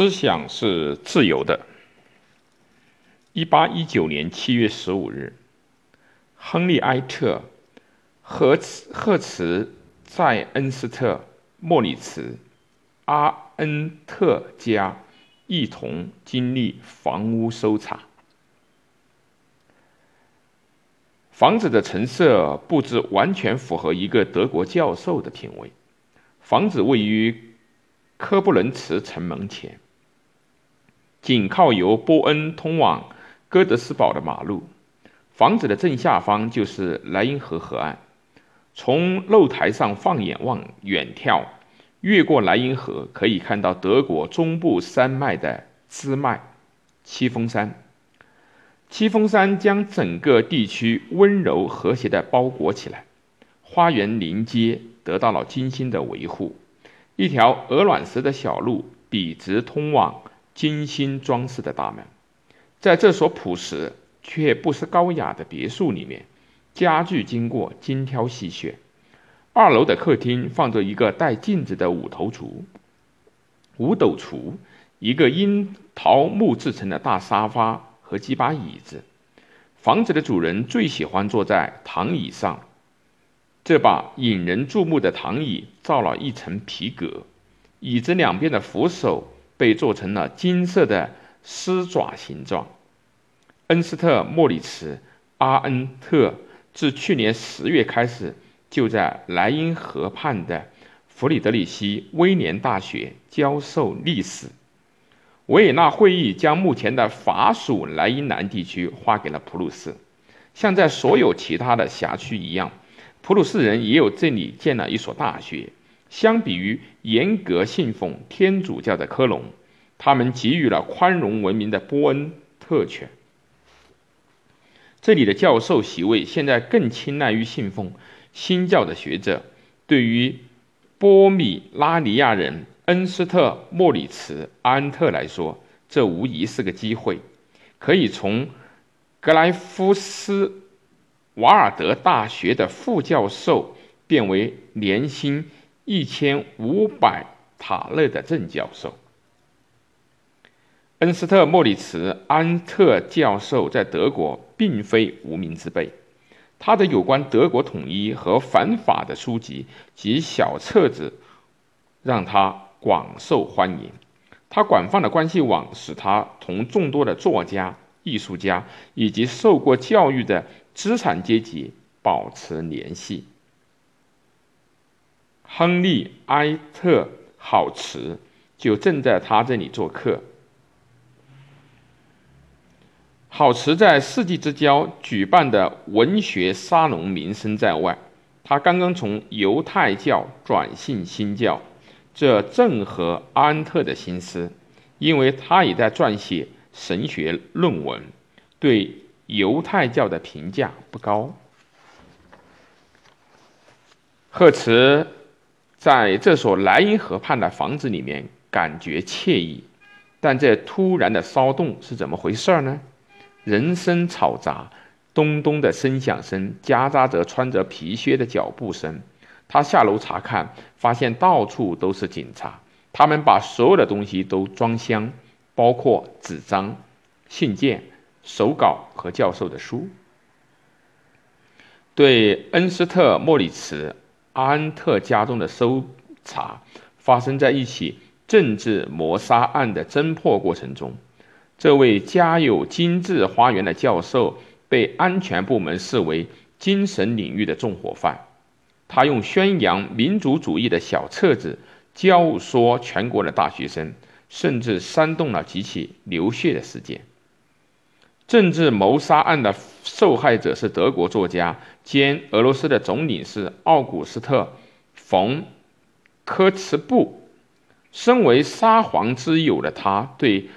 思想是自由的。一八一九年七月十五日，亨利·埃特、赫茨、赫茨在恩斯特·莫里茨·阿恩特家一同经历房屋搜查。房子的陈设布置完全符合一个德国教授的品味。房子位于。科布伦茨城门前，紧靠由波恩通往哥德斯堡的马路。房子的正下方就是莱茵河河岸。从露台上放眼望远眺，越过莱茵河，可以看到德国中部山脉的支脉——七峰山。七峰山将整个地区温柔和谐地包裹起来。花园临街得到了精心的维护。一条鹅卵石的小路笔直通往精心装饰的大门，在这所朴实却不失高雅的别墅里面，家具经过精挑细选。二楼的客厅放着一个带镜子的五头橱、五斗橱，一个樱桃木制成的大沙发和几把椅子。房子的主人最喜欢坐在躺椅上。这把引人注目的躺椅造了一层皮革，椅子两边的扶手被做成了金色的狮爪形状。恩斯特·莫里茨·阿恩特自去年十月开始就在莱茵河畔的弗里德里希·威廉大学教授历史。维也纳会议将目前的法属莱茵兰地区划给了普鲁士，像在所有其他的辖区一样。普鲁士人也有这里建了一所大学。相比于严格信奉天主教的科隆，他们给予了宽容文明的波恩特权。这里的教授席位现在更青睐于信奉新教的学者。对于波米拉尼亚人恩斯特·莫里茨·阿恩特来说，这无疑是个机会，可以从格莱夫斯。瓦尔德大学的副教授变为年薪一千五百塔勒的正教授。恩斯特·莫里茨·安特教授在德国并非无名之辈，他的有关德国统一和反法的书籍及小册子让他广受欢迎。他广泛的关系网使他同众多的作家、艺术家以及受过教育的。资产阶级保持联系。亨利·埃特郝茨就正在他这里做客。郝茨在世纪之交举办的文学沙龙名声在外。他刚刚从犹太教转信新教，这正合阿恩特的心思，因为他也在撰写神学论文，对。犹太教的评价不高。赫茨在这所莱茵河畔的房子里面感觉惬意，但这突然的骚动是怎么回事呢？人声嘈杂，咚咚的声响声夹杂着穿着皮靴的脚步声。他下楼查看，发现到处都是警察，他们把所有的东西都装箱，包括纸张、信件。手稿和教授的书，对恩斯特·莫里茨·阿恩特家中的搜查发生在一起政治谋杀案的侦破过程中。这位家有精致花园的教授被安全部门视为精神领域的纵火犯。他用宣扬民族主义的小册子教唆全国的大学生，甚至煽动了几起流血的事件。政治谋杀案的受害者是德国作家兼俄罗斯的总领事奥古斯特·冯·科茨布。身为沙皇之友的他，对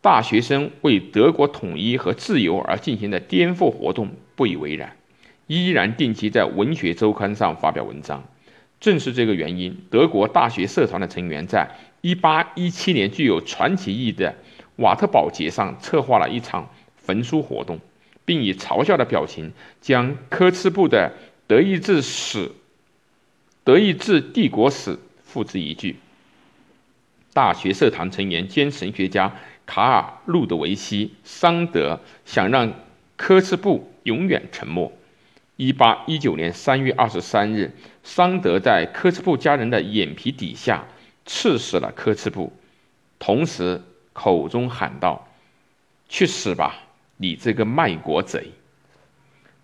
大学生为德国统一和自由而进行的颠覆活动不以为然，依然定期在文学周刊上发表文章。正是这个原因，德国大学社团的成员在1817年具有传奇意义的瓦特堡节上策划了一场。焚书活动，并以嘲笑的表情将科茨布的《德意志史》《德意志帝国史》付之一炬。大学社团成员兼神学家卡尔·路德维希·桑德想让科茨布永远沉默。一八一九年三月二十三日，桑德在科茨布家人的眼皮底下刺死了科茨布，同时口中喊道：“去死吧，你这个卖国贼！”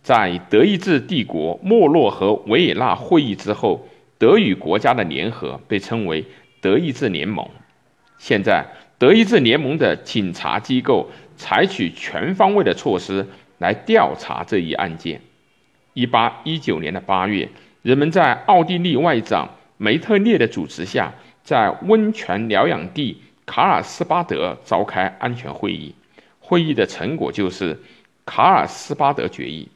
在德意志帝国没落和维也纳会议之后，德语国家的联合被称为德意志联盟。现在，德意志联盟的警察机构采取全方位的措施来调查这一案件。一八一九年的八月，人们在奥地利外长梅特涅的主持下，在温泉疗养地卡尔斯巴德召开安全会议。会议的成果就是卡尔斯巴德决议。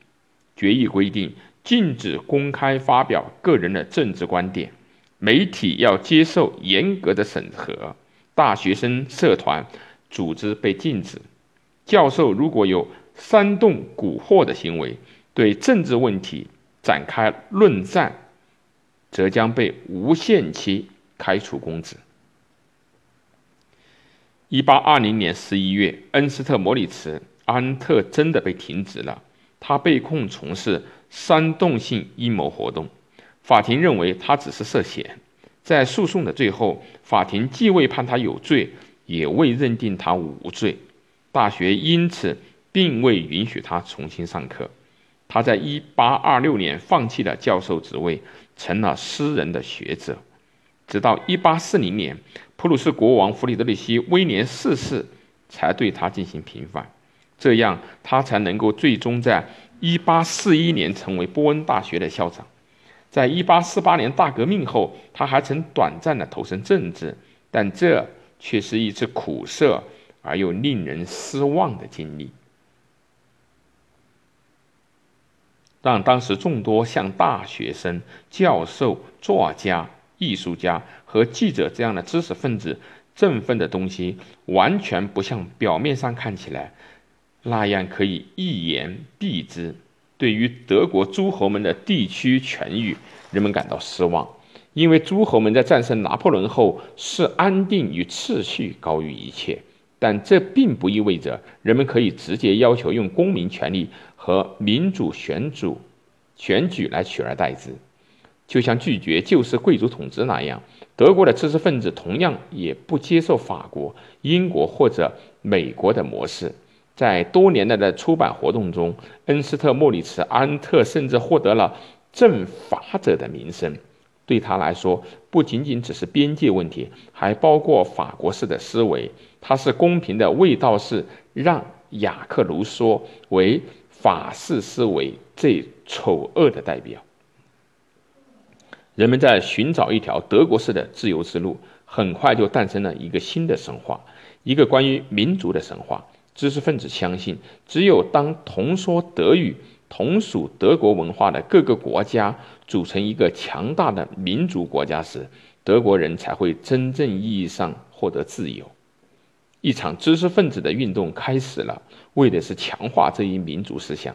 决议规定，禁止公开发表个人的政治观点，媒体要接受严格的审核。大学生社团组织被禁止，教授如果有煽动蛊惑的行为，对政治问题展开论战，则将被无限期开除公职。一八二零年十一月，恩斯特·摩里茨·安特真的被停职了，他被控从事煽动性阴谋活动，法庭认为他只是涉嫌。在诉讼的最后，法庭既未判他有罪，也未认定他无罪。大学因此并未允许他重新上课。他在1826年放弃了教授职位，成了私人的学者。直到1840年，普鲁士国王弗里德里希·威廉四世才对他进行平反，这样他才能够最终在1841年成为波恩大学的校长。在一八四八年大革命后，他还曾短暂的投身政治，但这却是一次苦涩而又令人失望的经历，让当时众多像大学生、教授、作家、艺术家和记者这样的知识分子振奋的东西，完全不像表面上看起来那样可以一言蔽之。对于德国诸侯们的地区权益，人们感到失望，因为诸侯们在战胜拿破仑后视安定与秩序高于一切。但这并不意味着人们可以直接要求用公民权利和民主选主选举来取而代之，就像拒绝旧式贵族统治那样，德国的知识分子同样也不接受法国、英国或者美国的模式。在多年来的出版活动中，恩斯特·莫里茨·安特甚至获得了正法者的名声。对他来说，不仅仅只是边界问题，还包括法国式的思维。他是公平的味道是让雅克·卢梭为法式思维最丑恶的代表。人们在寻找一条德国式的自由之路，很快就诞生了一个新的神话，一个关于民族的神话。知识分子相信，只有当同说德语、同属德国文化的各个国家组成一个强大的民族国家时，德国人才会真正意义上获得自由。一场知识分子的运动开始了，为的是强化这一民族思想。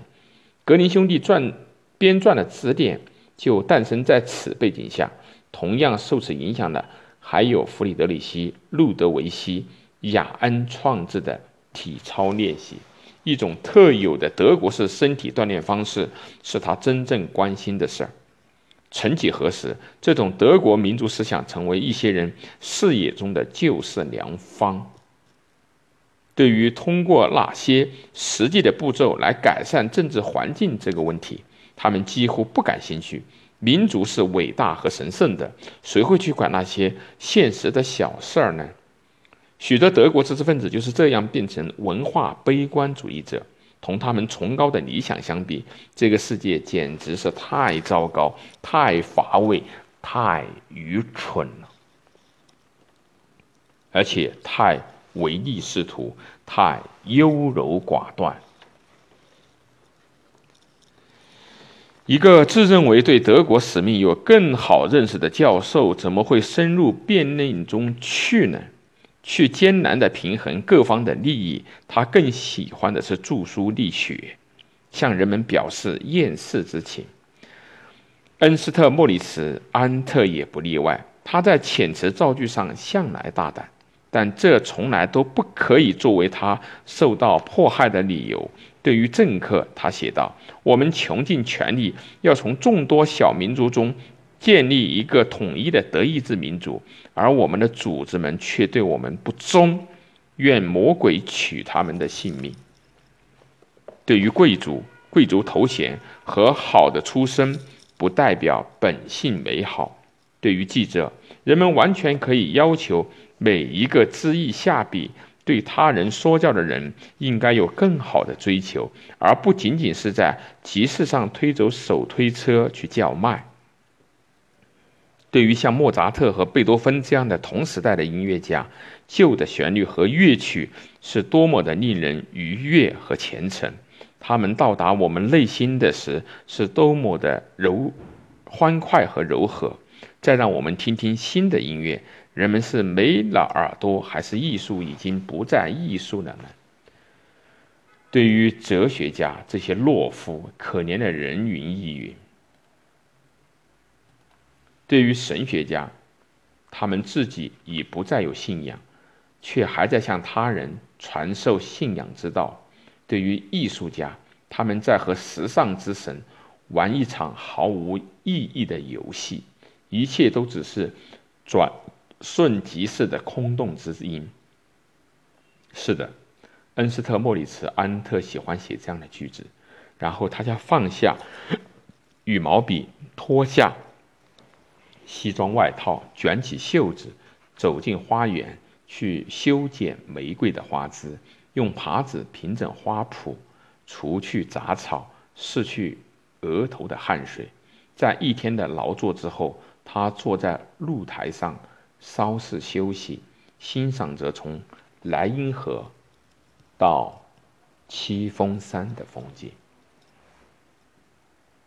格林兄弟撰编撰的词典就诞生在此背景下。同样受此影响的，还有弗里德里希·路德维希·雅恩创制的。体操练习，一种特有的德国式身体锻炼方式，是他真正关心的事儿。曾几何时，这种德国民族思想成为一些人视野中的救世良方。对于通过哪些实际的步骤来改善政治环境这个问题，他们几乎不感兴趣。民族是伟大和神圣的，谁会去管那些现实的小事儿呢？许多德国知识分子就是这样变成文化悲观主义者。同他们崇高的理想相比，这个世界简直是太糟糕、太乏味、太愚蠢了，而且太唯利是图、太优柔寡断。一个自认为对德国使命有更好认识的教授，怎么会深入辩论中去呢？去艰难地平衡各方的利益，他更喜欢的是著书立学，向人们表示厌世之情。恩斯特·莫里茨·安特也不例外。他在遣词造句上向来大胆，但这从来都不可以作为他受到迫害的理由。对于政客，他写道：“我们穷尽全力要从众多小民族中建立一个统一的德意志民族，而我们的组织们却对我们不忠，愿魔鬼取他们的性命。”对于贵族，贵族头衔和好的出身不代表本性美好。对于记者，人们完全可以要求每一个知意下笔、对他人说教的人应该有更好的追求，而不仅仅是在集市上推走手推车去叫卖。对于像莫扎特和贝多芬这样的同时代的音乐家，旧的旋律和乐曲是多么的令人愉悦和虔诚。他们到达我们内心的时，是多么的柔、欢快和柔和。再让我们听听新的音乐，人们是没了耳朵，还是艺术已经不再艺术了呢？对于哲学家这些懦夫、可怜的人云亦云；对于神学家，他们自己已不再有信仰，却还在向他人传授信仰之道。对于艺术家，他们在和时尚之神玩一场毫无意义的游戏，一切都只是转瞬即逝的空洞之音。是的，恩斯特·莫里茨·安特喜欢写这样的句子，然后他就放下羽毛笔，脱下西装外套，卷起袖子，走进花园去修剪玫瑰的花枝。用耙子平整花圃，除去杂草，拭去额头的汗水。在一天的劳作之后，他坐在露台上稍事休息，欣赏着从莱茵河到七峰山的风景。